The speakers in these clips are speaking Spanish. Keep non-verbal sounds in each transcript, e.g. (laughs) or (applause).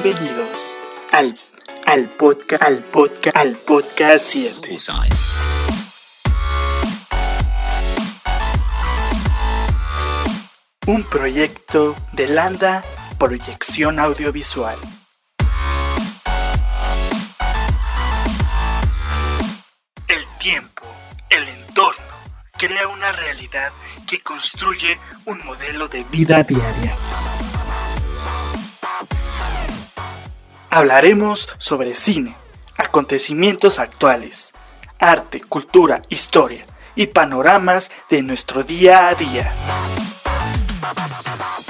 Bienvenidos al, al podcast, al podcast, al podcast 7. Un proyecto de Landa Proyección Audiovisual. El tiempo, el entorno, crea una realidad que construye un modelo de vida diaria. Hablaremos sobre cine, acontecimientos actuales, arte, cultura, historia y panoramas de nuestro día a día.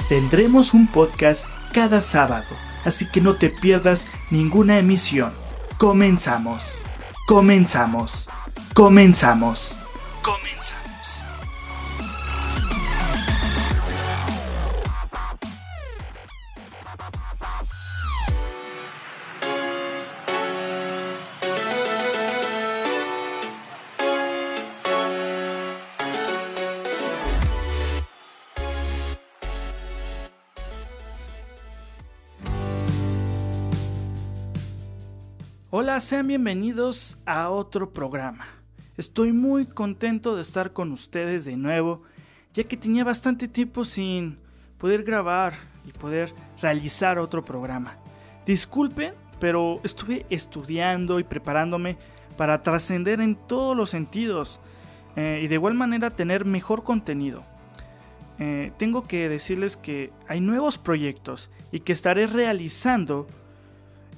Tendremos un podcast cada sábado, así que no te pierdas ninguna emisión. Comenzamos, comenzamos, comenzamos, comenzamos. Hola, sean bienvenidos a otro programa. Estoy muy contento de estar con ustedes de nuevo, ya que tenía bastante tiempo sin poder grabar y poder realizar otro programa. Disculpen, pero estuve estudiando y preparándome para trascender en todos los sentidos eh, y de igual manera tener mejor contenido. Eh, tengo que decirles que hay nuevos proyectos y que estaré realizando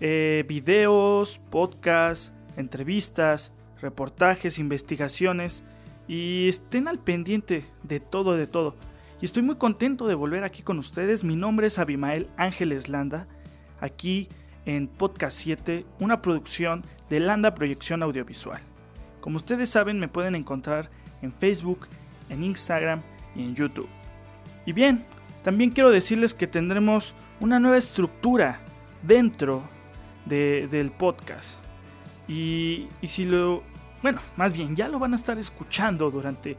eh, videos, podcasts, entrevistas, reportajes, investigaciones y estén al pendiente de todo, de todo. Y estoy muy contento de volver aquí con ustedes. Mi nombre es Abimael Ángeles Landa, aquí en Podcast 7, una producción de Landa Proyección Audiovisual. Como ustedes saben, me pueden encontrar en Facebook, en Instagram y en YouTube. Y bien, también quiero decirles que tendremos una nueva estructura dentro del podcast. Y, y si lo... Bueno, más bien, ya lo van a estar escuchando durante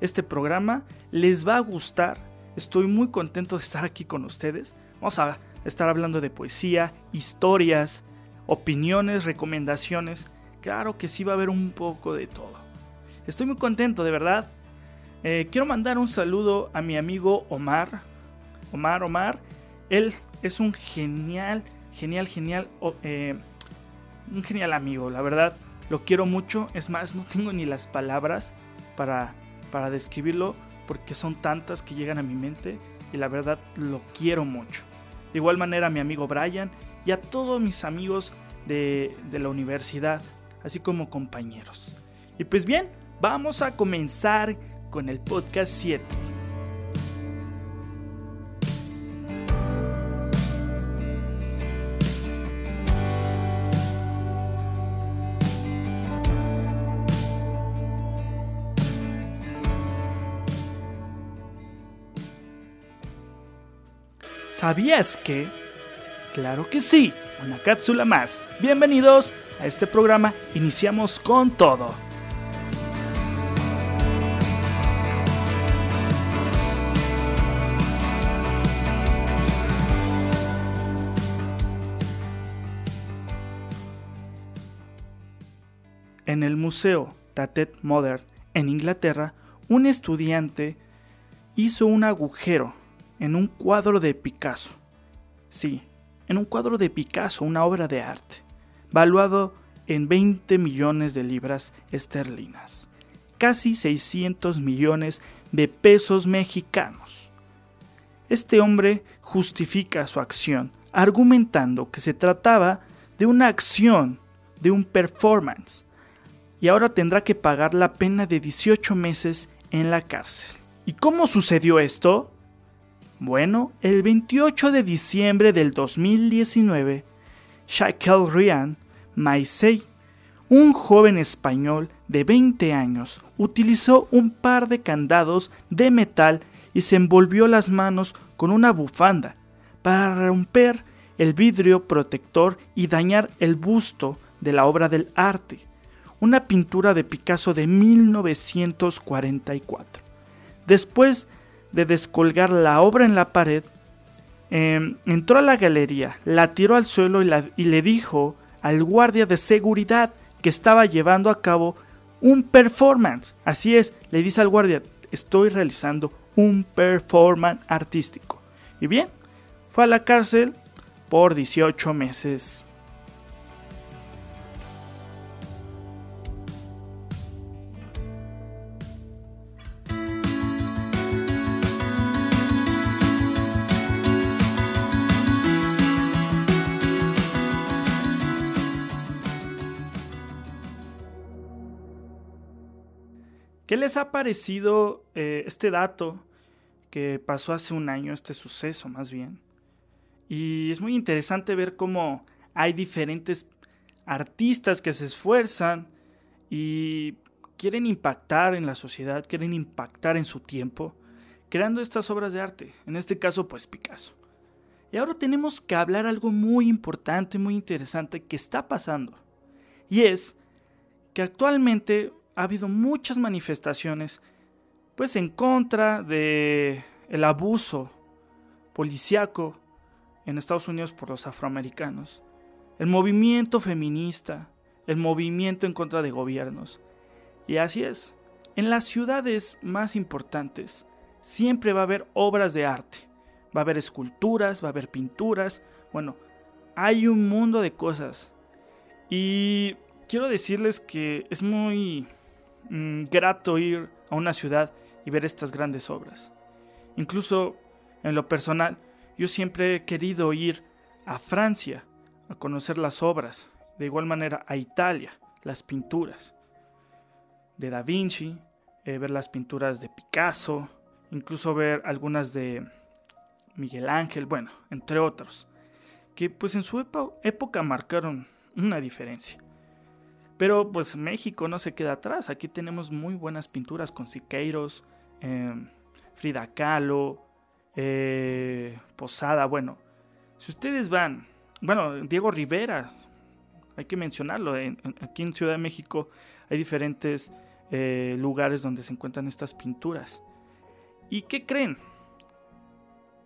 este programa. Les va a gustar. Estoy muy contento de estar aquí con ustedes. Vamos a estar hablando de poesía, historias, opiniones, recomendaciones. Claro que sí va a haber un poco de todo. Estoy muy contento, de verdad. Eh, quiero mandar un saludo a mi amigo Omar. Omar, Omar. Él es un genial genial, genial, eh, un genial amigo, la verdad, lo quiero mucho, es más, no tengo ni las palabras para, para describirlo porque son tantas que llegan a mi mente y la verdad lo quiero mucho. De igual manera a mi amigo Brian y a todos mis amigos de, de la universidad, así como compañeros. Y pues bien, vamos a comenzar con el podcast 7. ¿Sabías que? Claro que sí, una cápsula más. Bienvenidos a este programa. Iniciamos con todo. En el Museo Tate Modern en Inglaterra, un estudiante hizo un agujero en un cuadro de Picasso. Sí, en un cuadro de Picasso, una obra de arte, valuado en 20 millones de libras esterlinas, casi 600 millones de pesos mexicanos. Este hombre justifica su acción argumentando que se trataba de una acción, de un performance, y ahora tendrá que pagar la pena de 18 meses en la cárcel. ¿Y cómo sucedió esto? Bueno, el 28 de diciembre del 2019, Shaquille Ryan Maisey, un joven español de 20 años, utilizó un par de candados de metal y se envolvió las manos con una bufanda para romper el vidrio protector y dañar el busto de la obra del arte, una pintura de Picasso de 1944. Después de descolgar la obra en la pared, em, entró a la galería, la tiró al suelo y, y le dijo al guardia de seguridad que estaba llevando a cabo un performance. Así es, le dice al guardia, estoy realizando un performance artístico. Y bien, fue a la cárcel por 18 meses. ¿Qué les ha parecido eh, este dato que pasó hace un año, este suceso más bien? Y es muy interesante ver cómo hay diferentes artistas que se esfuerzan y quieren impactar en la sociedad, quieren impactar en su tiempo, creando estas obras de arte, en este caso pues Picasso. Y ahora tenemos que hablar algo muy importante, muy interesante que está pasando. Y es que actualmente ha habido muchas manifestaciones pues en contra de el abuso policiaco en Estados Unidos por los afroamericanos, el movimiento feminista, el movimiento en contra de gobiernos. Y así es, en las ciudades más importantes siempre va a haber obras de arte, va a haber esculturas, va a haber pinturas, bueno, hay un mundo de cosas. Y quiero decirles que es muy Mm, grato ir a una ciudad y ver estas grandes obras. Incluso en lo personal, yo siempre he querido ir a Francia a conocer las obras, de igual manera a Italia, las pinturas de Da Vinci, eh, ver las pinturas de Picasso, incluso ver algunas de Miguel Ángel, bueno, entre otros, que pues en su época marcaron una diferencia. Pero pues México no se queda atrás. Aquí tenemos muy buenas pinturas con Siqueiros, em, Frida Kahlo, eh, Posada. Bueno, si ustedes van, bueno, Diego Rivera, hay que mencionarlo. aquí en Ciudad de México hay diferentes eh, lugares donde se encuentran estas pinturas. ¿Y qué creen?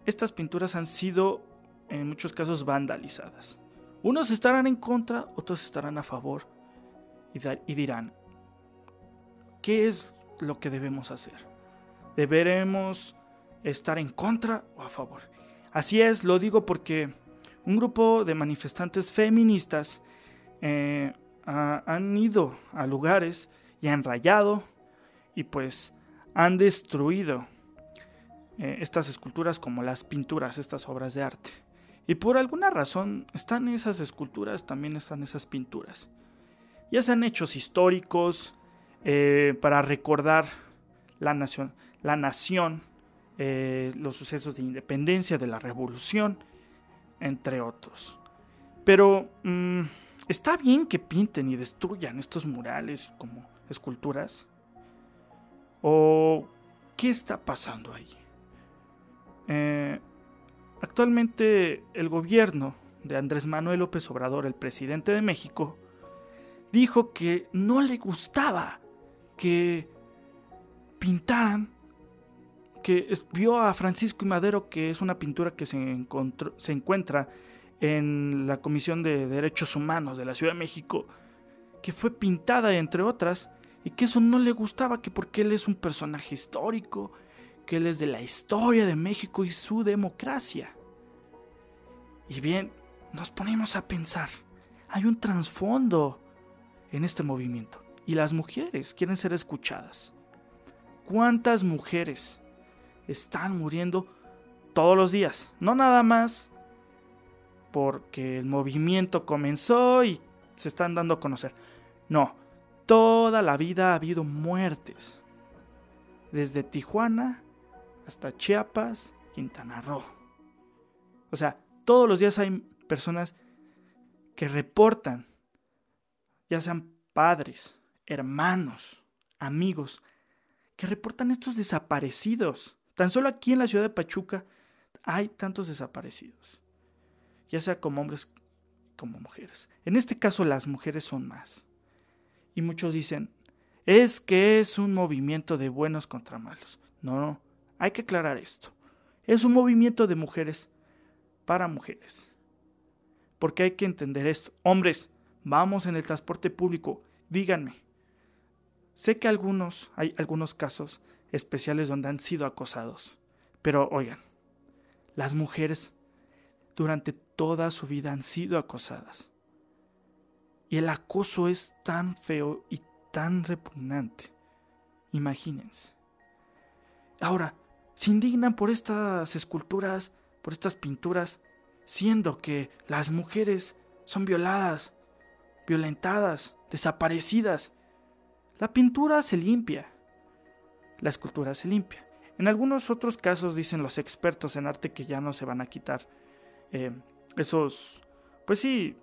Estas pinturas han sido en muchos casos vandalizadas. Unos estarán en contra, otros estarán a favor y, dirán, ¿qué es lo que debemos hacer? ¿Deberemos estar en contra o a favor? Así es, lo digo porque un grupo de manifestantes feministas eh, han ido a lugares y han rayado y pues han destruido eh, estas esculturas como las pinturas, estas obras de arte. Y por alguna razón están esas esculturas, también están esas pinturas. Ya sean hechos históricos eh, para recordar la nación, la nación eh, los sucesos de independencia, de la revolución, entre otros. Pero mm, está bien que pinten y destruyan estos murales como esculturas. ¿O qué está pasando ahí? Eh, actualmente el gobierno de Andrés Manuel López Obrador, el presidente de México, dijo que no le gustaba que pintaran, que vio a Francisco y Madero, que es una pintura que se, se encuentra en la Comisión de Derechos Humanos de la Ciudad de México, que fue pintada entre otras, y que eso no le gustaba, que porque él es un personaje histórico, que él es de la historia de México y su democracia. Y bien, nos ponemos a pensar, hay un trasfondo en este movimiento. Y las mujeres quieren ser escuchadas. ¿Cuántas mujeres están muriendo todos los días? No nada más porque el movimiento comenzó y se están dando a conocer. No, toda la vida ha habido muertes. Desde Tijuana hasta Chiapas, Quintana Roo. O sea, todos los días hay personas que reportan ya sean padres, hermanos, amigos, que reportan estos desaparecidos. Tan solo aquí en la ciudad de Pachuca hay tantos desaparecidos, ya sea como hombres como mujeres. En este caso las mujeres son más. Y muchos dicen, es que es un movimiento de buenos contra malos. No, no, hay que aclarar esto. Es un movimiento de mujeres para mujeres. Porque hay que entender esto. Hombres, vamos en el transporte público, díganme. Sé que algunos, hay algunos casos especiales donde han sido acosados. Pero oigan, las mujeres durante toda su vida han sido acosadas. Y el acoso es tan feo y tan repugnante. Imagínense. Ahora, se indignan por estas esculturas, por estas pinturas, siendo que las mujeres son violadas, violentadas, desaparecidas. La pintura se limpia, la escultura se limpia. En algunos otros casos dicen los expertos en arte que ya no se van a quitar eh, esos, pues sí,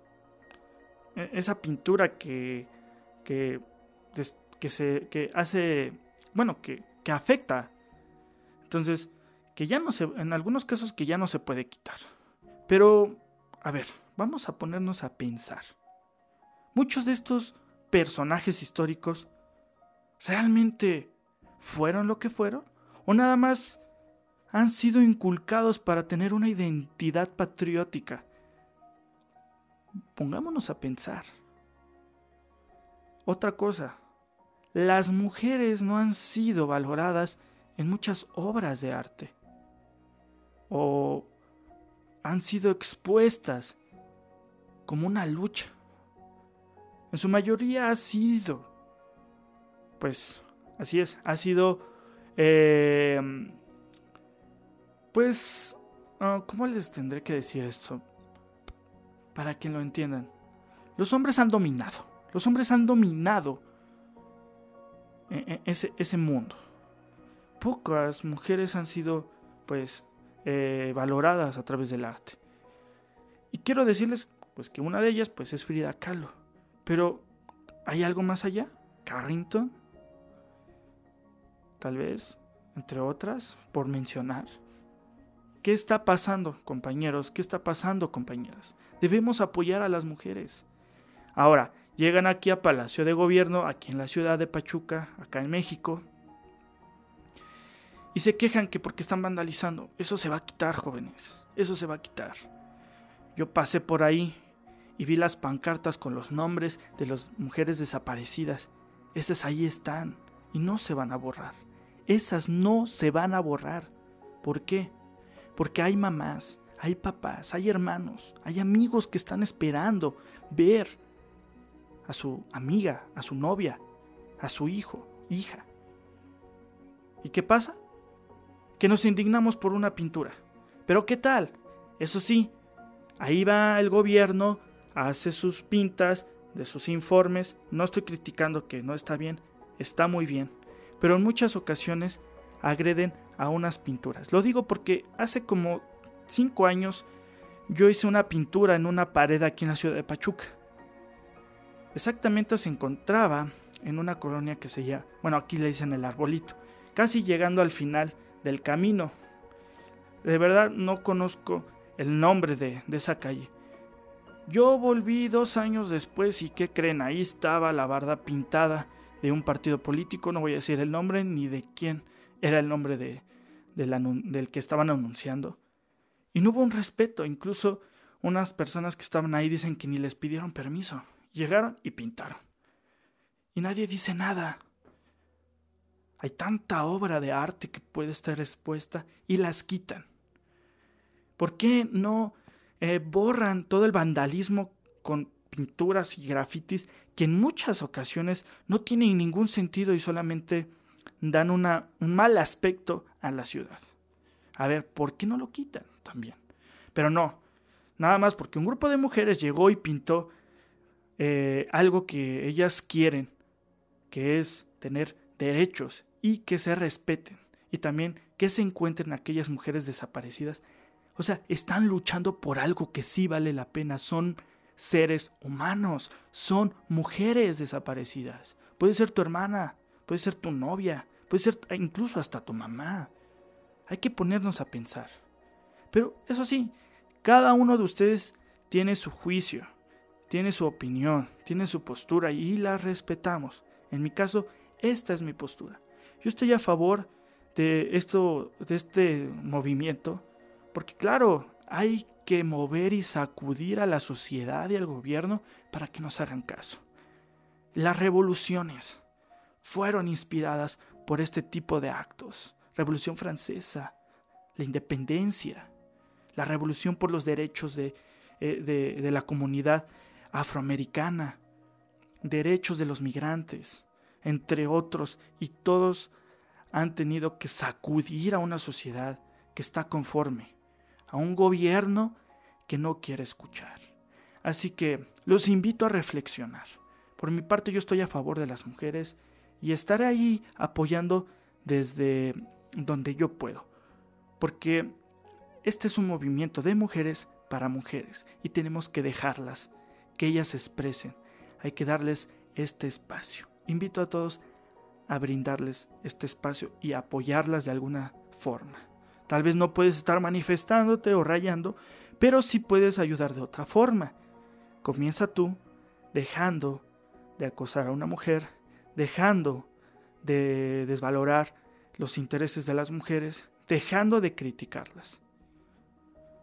e, esa pintura que, que, que, se, que hace, bueno, que, que afecta. Entonces, que ya no se, en algunos casos que ya no se puede quitar. Pero, a ver, vamos a ponernos a pensar. Muchos de estos personajes históricos realmente fueron lo que fueron o nada más han sido inculcados para tener una identidad patriótica. Pongámonos a pensar. Otra cosa, las mujeres no han sido valoradas en muchas obras de arte o han sido expuestas como una lucha. En su mayoría ha sido, pues así es, ha sido eh, pues, ah, ¿cómo les tendré que decir esto? Para que lo entiendan. Los hombres han dominado. Los hombres han dominado e, e, ese, ese mundo. Pocas mujeres han sido, pues, eh, valoradas a través del arte. Y quiero decirles, pues, que una de ellas, pues, es Frida Kahlo. Pero, ¿hay algo más allá? Carrington. Tal vez, entre otras, por mencionar. ¿Qué está pasando, compañeros? ¿Qué está pasando, compañeras? Debemos apoyar a las mujeres. Ahora, llegan aquí a Palacio de Gobierno, aquí en la ciudad de Pachuca, acá en México, y se quejan que porque están vandalizando. Eso se va a quitar, jóvenes. Eso se va a quitar. Yo pasé por ahí y vi las pancartas con los nombres de las mujeres desaparecidas. Esas ahí están y no se van a borrar. Esas no se van a borrar. ¿Por qué? Porque hay mamás, hay papás, hay hermanos, hay amigos que están esperando ver a su amiga, a su novia, a su hijo, hija. ¿Y qué pasa? Que nos indignamos por una pintura. Pero ¿qué tal? Eso sí, ahí va el gobierno, hace sus pintas de sus informes. No estoy criticando que no está bien, está muy bien. Pero en muchas ocasiones agreden a unas pinturas. Lo digo porque hace como cinco años yo hice una pintura en una pared aquí en la ciudad de Pachuca. Exactamente se encontraba en una colonia que se llama, bueno, aquí le dicen el arbolito, casi llegando al final del camino. De verdad no conozco el nombre de, de esa calle. Yo volví dos años después y ¿qué creen? Ahí estaba la barda pintada de un partido político, no voy a decir el nombre ni de quién era el nombre de, del que estaban anunciando. Y no hubo un respeto, incluso unas personas que estaban ahí dicen que ni les pidieron permiso. Llegaron y pintaron. Y nadie dice nada. Hay tanta obra de arte que puede estar expuesta y las quitan. ¿Por qué no eh, borran todo el vandalismo con pinturas y grafitis que en muchas ocasiones no tienen ningún sentido y solamente dan un mal aspecto a la ciudad. A ver, ¿por qué no lo quitan también? Pero no, nada más porque un grupo de mujeres llegó y pintó eh, algo que ellas quieren, que es tener derechos y que se respeten. Y también que se encuentren aquellas mujeres desaparecidas. O sea, están luchando por algo que sí vale la pena. Son seres humanos, son mujeres desaparecidas. Puede ser tu hermana, puede ser tu novia, puede ser incluso hasta tu mamá. Hay que ponernos a pensar. Pero eso sí, cada uno de ustedes tiene su juicio, tiene su opinión, tiene su postura y la respetamos. En mi caso, esta es mi postura. Yo estoy a favor de esto, de este movimiento, porque claro, hay que mover y sacudir a la sociedad y al gobierno para que nos hagan caso. Las revoluciones fueron inspiradas por este tipo de actos. Revolución francesa, la independencia, la revolución por los derechos de, eh, de la comunidad afroamericana, derechos de los migrantes, entre otros, y todos han tenido que sacudir a una sociedad que está conforme, a un gobierno que no quiere escuchar. Así que los invito a reflexionar. Por mi parte yo estoy a favor de las mujeres y estaré ahí apoyando desde donde yo puedo. Porque este es un movimiento de mujeres para mujeres y tenemos que dejarlas, que ellas se expresen. Hay que darles este espacio. Invito a todos a brindarles este espacio y apoyarlas de alguna forma. Tal vez no puedes estar manifestándote o rayando, pero sí puedes ayudar de otra forma. Comienza tú dejando de acosar a una mujer, dejando de desvalorar los intereses de las mujeres, dejando de criticarlas.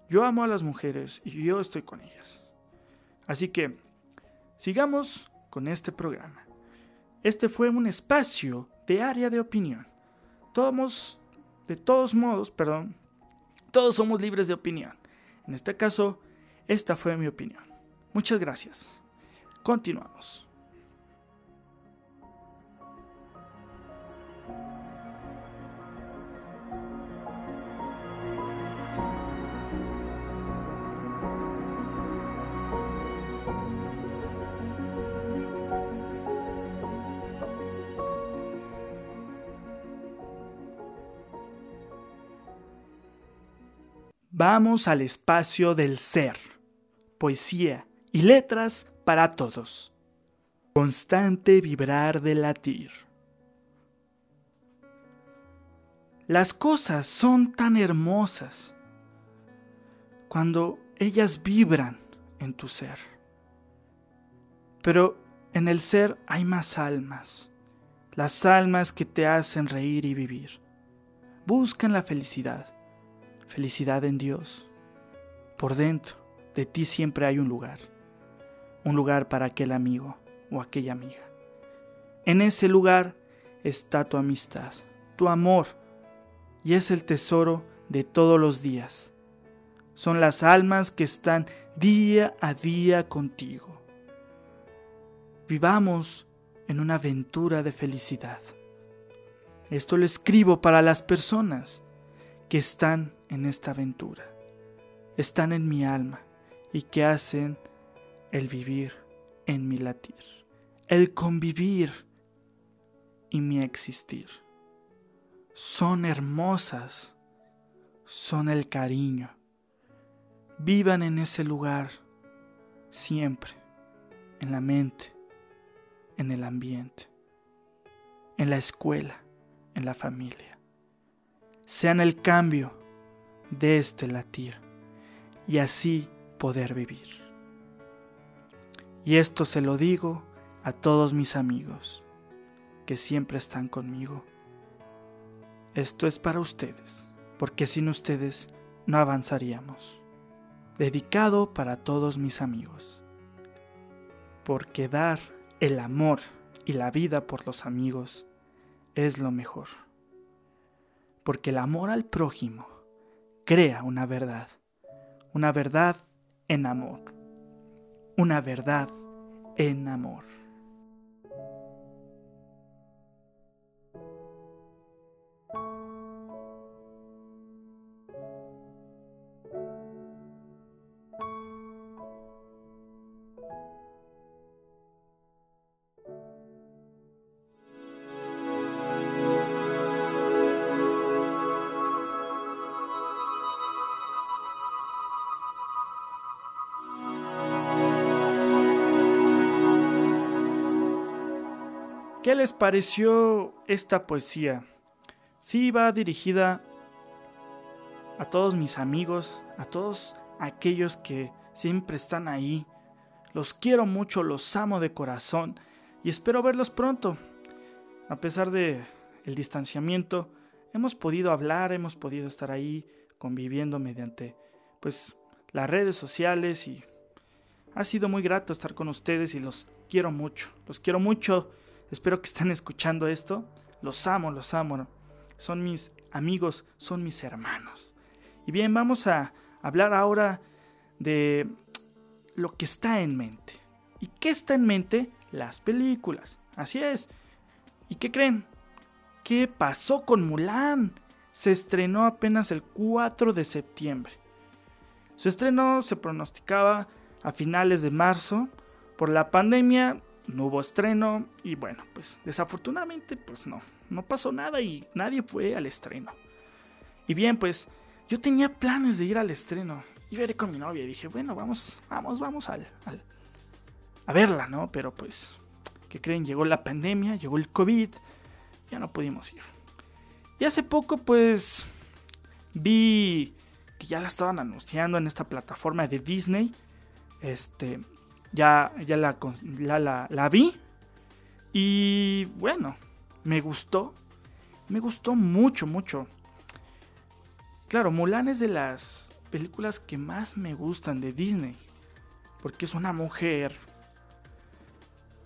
Yo amo a las mujeres y yo estoy con ellas. Así que sigamos con este programa. Este fue un espacio de área de opinión. Todos, de todos modos, perdón, todos somos libres de opinión. En este caso, esta fue mi opinión. Muchas gracias. Continuamos. Vamos al espacio del ser, poesía y letras para todos. Constante vibrar de latir. Las cosas son tan hermosas cuando ellas vibran en tu ser. Pero en el ser hay más almas, las almas que te hacen reír y vivir. Buscan la felicidad felicidad en Dios. Por dentro de ti siempre hay un lugar, un lugar para aquel amigo o aquella amiga. En ese lugar está tu amistad, tu amor, y es el tesoro de todos los días. Son las almas que están día a día contigo. Vivamos en una aventura de felicidad. Esto lo escribo para las personas que están en esta aventura, están en mi alma y que hacen el vivir en mi latir, el convivir y mi existir. Son hermosas, son el cariño. Vivan en ese lugar siempre, en la mente, en el ambiente, en la escuela, en la familia. Sean el cambio de este latir y así poder vivir. Y esto se lo digo a todos mis amigos que siempre están conmigo. Esto es para ustedes, porque sin ustedes no avanzaríamos. Dedicado para todos mis amigos. Porque dar el amor y la vida por los amigos es lo mejor. Porque el amor al prójimo crea una verdad, una verdad en amor, una verdad en amor. ¿Qué les pareció esta poesía? Sí, va dirigida a todos mis amigos, a todos aquellos que siempre están ahí. Los quiero mucho, los amo de corazón y espero verlos pronto. A pesar de el distanciamiento, hemos podido hablar, hemos podido estar ahí conviviendo mediante pues las redes sociales y ha sido muy grato estar con ustedes y los quiero mucho, los quiero mucho. Espero que estén escuchando esto. Los amo, los amo. Son mis amigos, son mis hermanos. Y bien, vamos a hablar ahora de lo que está en mente. ¿Y qué está en mente? Las películas. Así es. ¿Y qué creen? ¿Qué pasó con Mulan? Se estrenó apenas el 4 de septiembre. Su estreno se pronosticaba a finales de marzo. Por la pandemia no hubo estreno y bueno, pues desafortunadamente pues no, no pasó nada y nadie fue al estreno. Y bien, pues yo tenía planes de ir al estreno. Y veré con mi novia y dije, bueno, vamos, vamos, vamos al, a verla, ¿no? Pero pues, ¿qué creen? Llegó la pandemia, llegó el COVID, ya no pudimos ir. Y hace poco pues vi que ya la estaban anunciando en esta plataforma de Disney. Este, ya, ya la, la, la vi. Y bueno, me gustó. Me gustó mucho, mucho. Claro, Mulan es de las películas que más me gustan de Disney. Porque es una mujer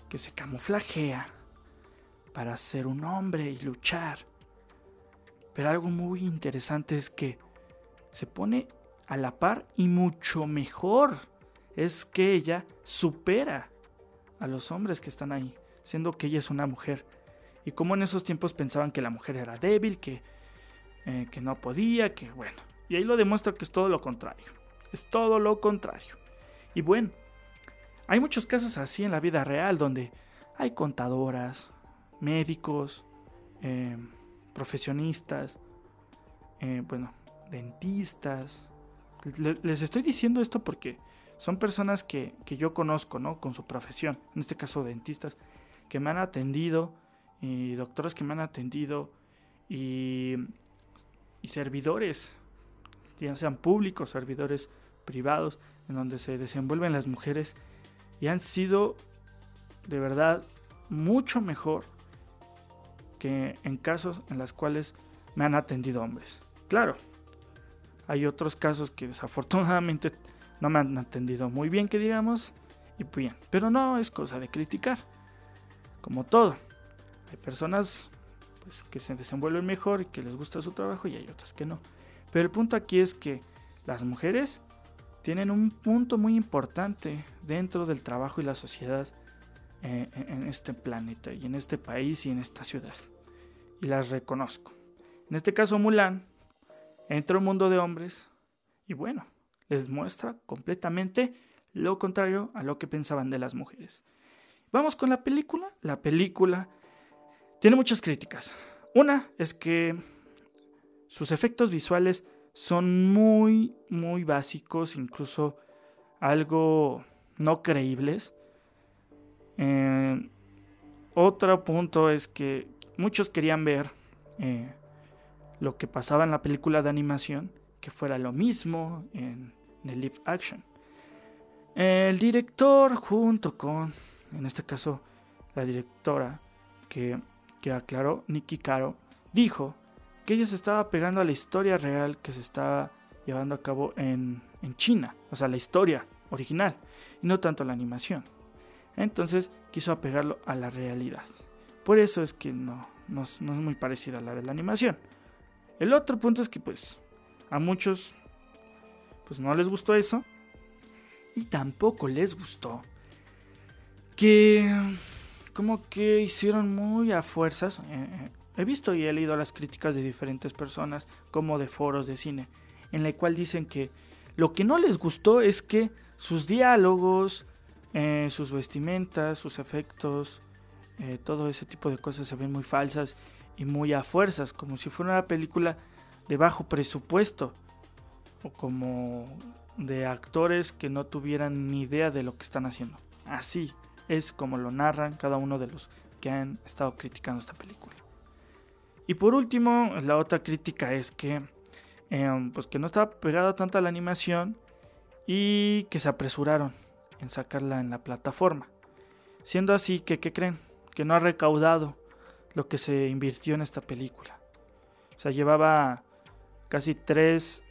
que se camuflajea para ser un hombre y luchar. Pero algo muy interesante es que se pone a la par y mucho mejor es que ella supera a los hombres que están ahí, siendo que ella es una mujer. Y como en esos tiempos pensaban que la mujer era débil, que eh, que no podía, que bueno. Y ahí lo demuestra que es todo lo contrario. Es todo lo contrario. Y bueno, hay muchos casos así en la vida real donde hay contadoras, médicos, em, profesionistas, eh, bueno, dentistas. Les estoy diciendo esto porque son personas que, que, yo conozco, ¿no? Con su profesión, en este caso dentistas, que me han atendido, y doctores que me han atendido, y y servidores, ya sean públicos, servidores privados, en donde se desenvuelven las mujeres y han sido de verdad mucho mejor que en casos en los cuales me han atendido hombres. Claro, hay otros casos que desafortunadamente no me han atendido muy bien, que digamos, y bien, pero no es cosa de criticar. Como todo, hay personas pues, que se desenvuelven mejor y que les gusta su trabajo y hay otras que no. Pero el punto aquí es que las mujeres tienen un punto muy importante dentro del trabajo y la sociedad eh, en este planeta y en este país y en esta ciudad. Y las reconozco. En este caso Mulan entra un mundo de hombres y bueno, les muestra completamente lo contrario a lo que pensaban de las mujeres. Vamos con la película. La película tiene muchas críticas. Una es que sus efectos visuales son muy, muy básicos, incluso algo no creíbles. Eh, otro punto es que muchos querían ver eh, lo que pasaba en la película de animación, que fuera lo mismo en, el live action. El director junto con, en este caso, la directora, que que aclaró Nicky Caro, dijo que ella se estaba pegando a la historia real que se estaba llevando a cabo en, China, o sea, la historia original, y no tanto la animación. Entonces quiso apegarlo a la realidad. Por eso es que no, no, es muy parecida a la de la animación. El otro punto es que pues a muchos pues no les gustó eso. Y tampoco les gustó que como que hicieron muy a fuerzas. Eh, eh, he visto y he leído las críticas de diferentes personas, como de foros de cine, en la cual dicen que lo que no les gustó es que sus diálogos, eh, sus vestimentas, sus efectos, todo ese tipo de cosas se ven muy falsas y muy a fuerzas, como si fuera una película de bajo presupuesto como de actores que no tuvieran ni idea de lo que están haciendo. Así, es como lo narran cada uno de los que han estado criticando esta película. Y por último, la otra crítica es que, em, pues que no estaba pegada tanto a la animación y que se apresuraron en sacarla en la plataforma. Siendo así que, ¿qué creen? Que no ha recaudado lo que se invirtió en esta película. O sea, llevaba casi 3,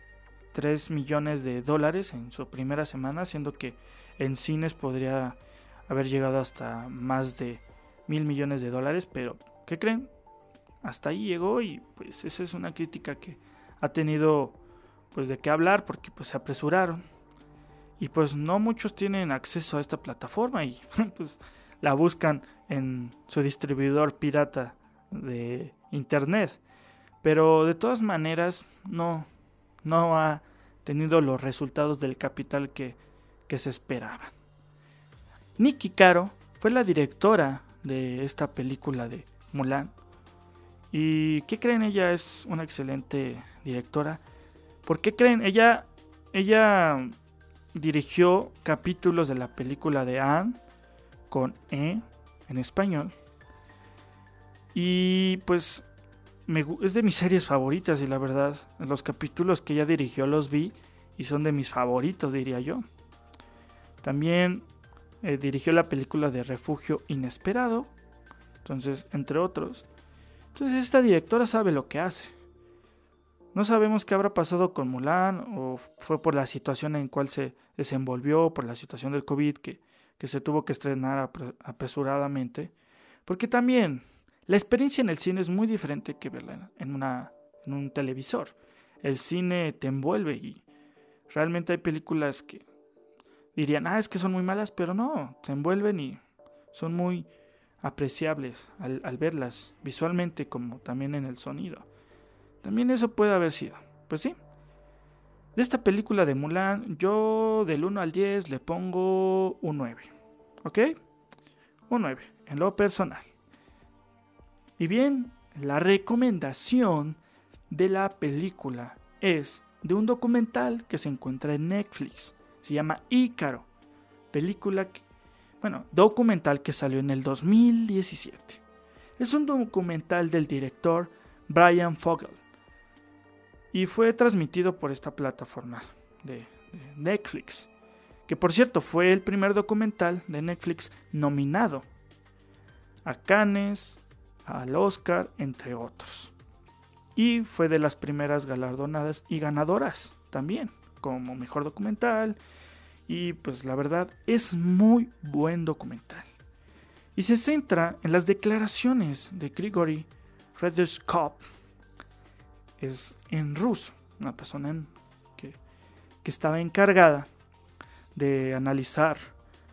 3 millones de dólares en su primera semana, siendo que en cines podría haber llegado hasta más de mil millones de dólares, pero ¿qué creen? Hasta ahí llegó y pues esa es una crítica que ha tenido pues de qué hablar porque pues se apresuraron y pues no muchos tienen acceso a esta plataforma y (laughs) pues la buscan en su distribuidor pirata de internet. Pero de todas maneras no, no ha tenido los resultados del capital que, que se esperaban. Nikki Caro fue la directora de esta película de Mulan. ¿Y qué creen? Ella es una excelente directora. ¿Por qué creen? Ella, ella dirigió capítulos de la película de Anne con E en español. Y pues es de mis series favoritas y la verdad, los capítulos que ella dirigió los vi y son de mis favoritos, diría yo. También eh, dirigió la película de Refugio Inesperado, entonces, entre otros. Entonces esta directora sabe lo que hace. No sabemos qué habrá pasado con Mulan o fue por la situación en cual se desenvolvió, por la situación del COVID que, que se tuvo que estrenar apresuradamente. Porque también la experiencia en el cine es muy diferente que verla en, una, en un televisor. El cine te envuelve y realmente hay películas que dirían, ah, es que son muy malas, pero no, se envuelven y son muy apreciables al, al verlas visualmente como también en el sonido. También eso puede haber sido. Pues sí. De esta película de Mulan, yo del 1 al 10 le pongo un 9. ¿Ok? Un 9, en lo personal. Y bien, la recomendación de la película es de un documental que se encuentra en Netflix. Se llama Ícaro. Película, que, bueno, documental que salió en el 2017. Es un documental del director Brian Fogel. Y fue transmitido por esta plataforma de, de Netflix. Que por cierto fue el primer documental de Netflix nominado a Cannes, al Oscar, entre otros. Y fue de las primeras galardonadas y ganadoras también, como mejor documental. Y pues la verdad es muy buen documental. Y se centra en las declaraciones de Grigory Redeskop. Es en ruso, una persona que, que estaba encargada de analizar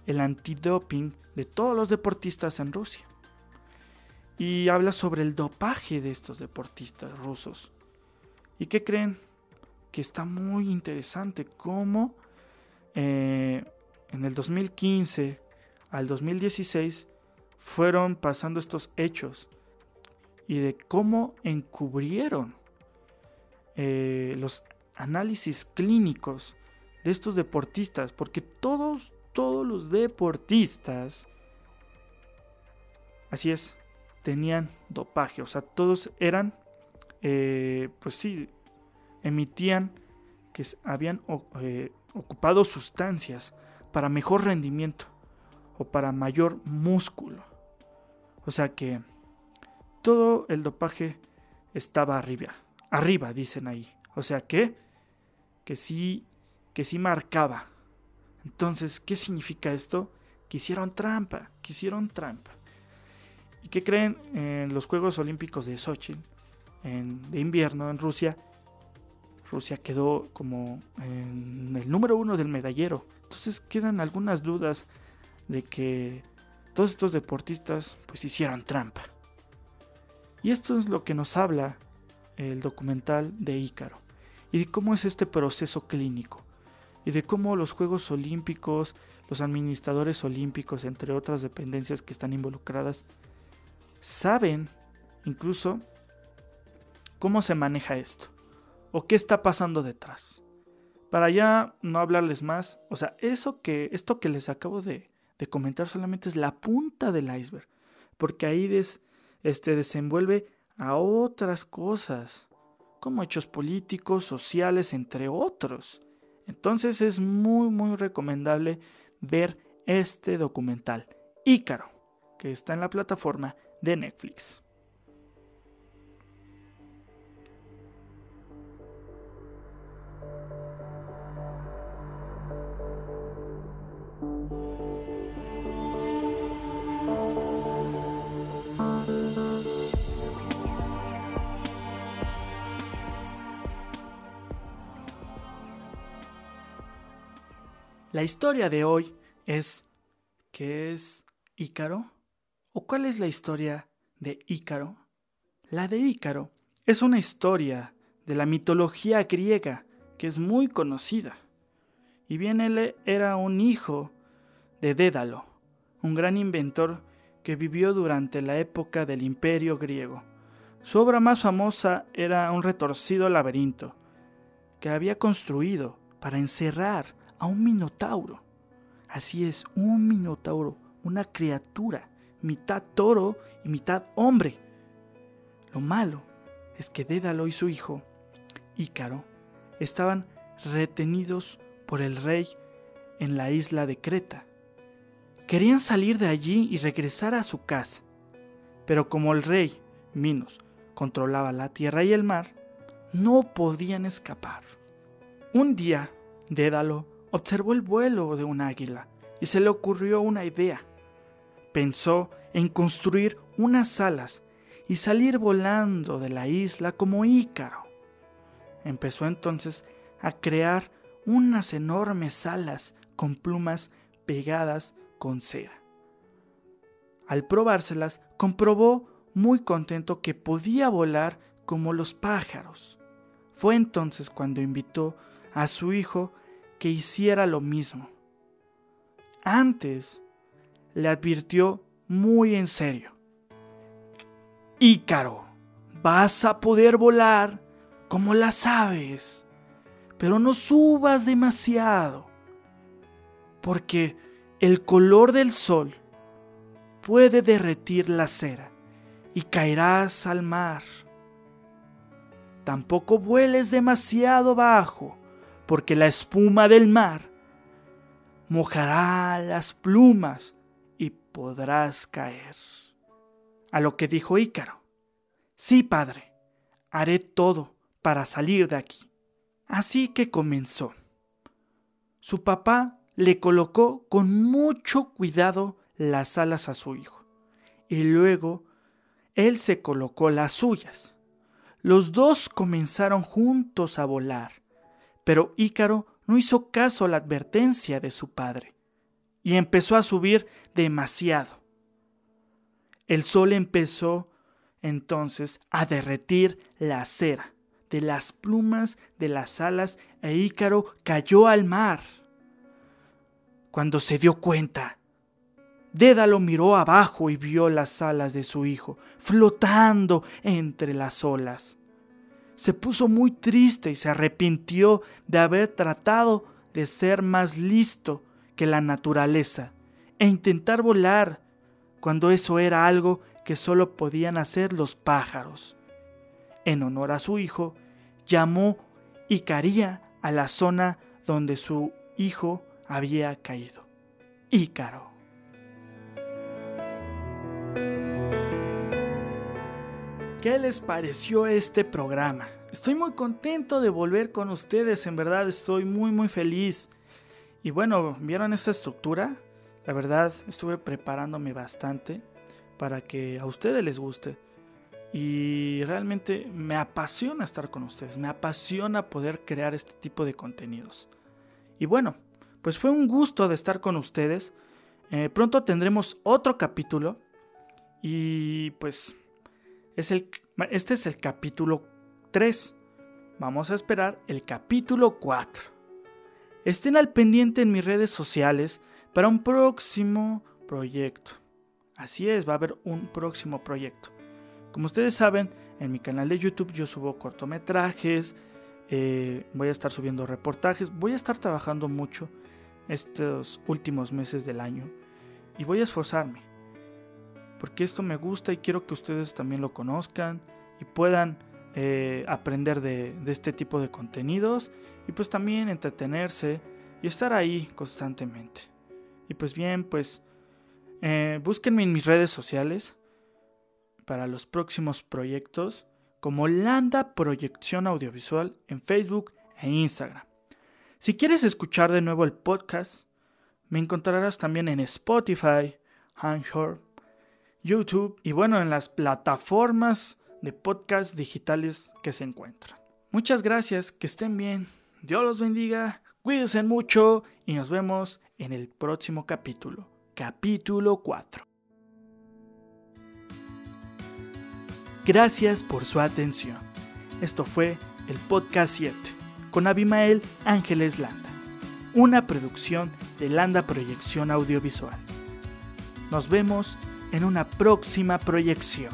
el antidoping de todos los deportistas en Rusia y habla sobre el dopaje de estos deportistas rusos. ¿Y qué creen? Que está muy interesante cómo eh, en el 2015 al 2016 fueron pasando estos hechos y de cómo encubrieron eh, los análisis clínicos de estos deportistas, porque todos, todos los deportistas, así es, tenían dopaje, o sea, todos eran, eh, pues sí, emitían que habían eh, ocupado sustancias para mejor rendimiento o para mayor músculo. O sea que todo el dopaje estaba arriba, arriba dicen ahí. O sea que que sí que sí marcaba. Entonces, ¿qué significa esto? Que hicieron trampa, que hicieron trampa. ¿Y qué creen? En los Juegos Olímpicos de Sochi, en, de invierno en Rusia, Rusia quedó como en el número uno del medallero. Entonces quedan algunas dudas de que todos estos deportistas pues hicieron trampa. Y esto es lo que nos habla el documental de Ícaro y de cómo es este proceso clínico y de cómo los Juegos Olímpicos, los administradores olímpicos, entre otras dependencias que están involucradas, saben incluso cómo se maneja esto o qué está pasando detrás. Para ya no hablarles más, o sea, eso que, esto que les acabo de, comentar solamente es la punta del iceberg, porque ahí des, este, desenvuelve a otras cosas, como hechos políticos, sociales, entre otros. Entonces es muy, muy recomendable ver este documental, Ícaro, que está en la plataforma de Netflix. La historia de hoy es ¿qué es Ícaro? ¿O cuál es la historia de Ícaro? La de Ícaro es una historia de la mitología griega que es muy conocida. Y bien él era un hijo de Dédalo, un gran inventor que vivió durante la época del imperio griego. Su obra más famosa era un retorcido laberinto que había construido para encerrar a un minotauro. Así es, un minotauro, una criatura, mitad toro y mitad hombre. Lo malo es que Dédalo y su hijo, Ícaro, estaban retenidos por el rey en la isla de Creta. Querían salir de allí y regresar a su casa, pero como el rey, Minos, controlaba la tierra y el mar, no podían escapar. Un día, Dédalo observó el vuelo de un águila y se le ocurrió una idea. Pensó en construir unas alas y salir volando de la isla como Ícaro. Empezó entonces a crear unas enormes alas con plumas pegadas con cera. Al probárselas, comprobó muy contento que podía volar como los pájaros. Fue entonces cuando invitó a su hijo que hiciera lo mismo. Antes le advirtió muy en serio. Ícaro, vas a poder volar como las aves, pero no subas demasiado, porque el color del sol puede derretir la cera y caerás al mar. Tampoco vueles demasiado bajo, porque la espuma del mar mojará las plumas podrás caer. A lo que dijo Ícaro, sí, padre, haré todo para salir de aquí. Así que comenzó. Su papá le colocó con mucho cuidado las alas a su hijo, y luego él se colocó las suyas. Los dos comenzaron juntos a volar, pero Ícaro no hizo caso a la advertencia de su padre, y empezó a subir demasiado. El sol empezó entonces a derretir la cera de las plumas de las alas e Ícaro cayó al mar. Cuando se dio cuenta, Dédalo miró abajo y vio las alas de su hijo flotando entre las olas. Se puso muy triste y se arrepintió de haber tratado de ser más listo que la naturaleza e intentar volar cuando eso era algo que solo podían hacer los pájaros. En honor a su hijo, llamó Icaría a la zona donde su hijo había caído. Ícaro. ¿Qué les pareció este programa? Estoy muy contento de volver con ustedes, en verdad estoy muy muy feliz. Y bueno, ¿vieron esta estructura? La verdad, estuve preparándome bastante para que a ustedes les guste. Y realmente me apasiona estar con ustedes, me apasiona poder crear este tipo de contenidos. Y bueno, pues fue un gusto de estar con ustedes. Eh, pronto tendremos otro capítulo. Y pues es el, este es el capítulo 3. Vamos a esperar el capítulo 4. Estén al pendiente en mis redes sociales para un próximo proyecto. Así es, va a haber un próximo proyecto. Como ustedes saben, en mi canal de YouTube yo subo cortometrajes, eh, voy a estar subiendo reportajes, voy a estar trabajando mucho estos últimos meses del año y voy a esforzarme. Porque esto me gusta y quiero que ustedes también lo conozcan y puedan eh, aprender de, este tipo de contenidos y pues también entretenerse y estar ahí constantemente. Y pues bien, pues eh, búsquenme en mis redes sociales para los próximos proyectos como Landa Proyección Audiovisual en Facebook e Instagram. Si quieres escuchar de nuevo el podcast, me encontrarás también en Spotify, Anchor, YouTube y bueno, en las plataformas de podcast digitales que se encuentran. Muchas gracias, que estén bien, Dios los bendiga, Cuídense mucho y nos vemos en el próximo capítulo, capítulo 4. Gracias por su atención. Esto fue el podcast 7 con Abimael Ángeles Landa, una producción de Landa Proyección Audiovisual. Nos vemos en una próxima proyección.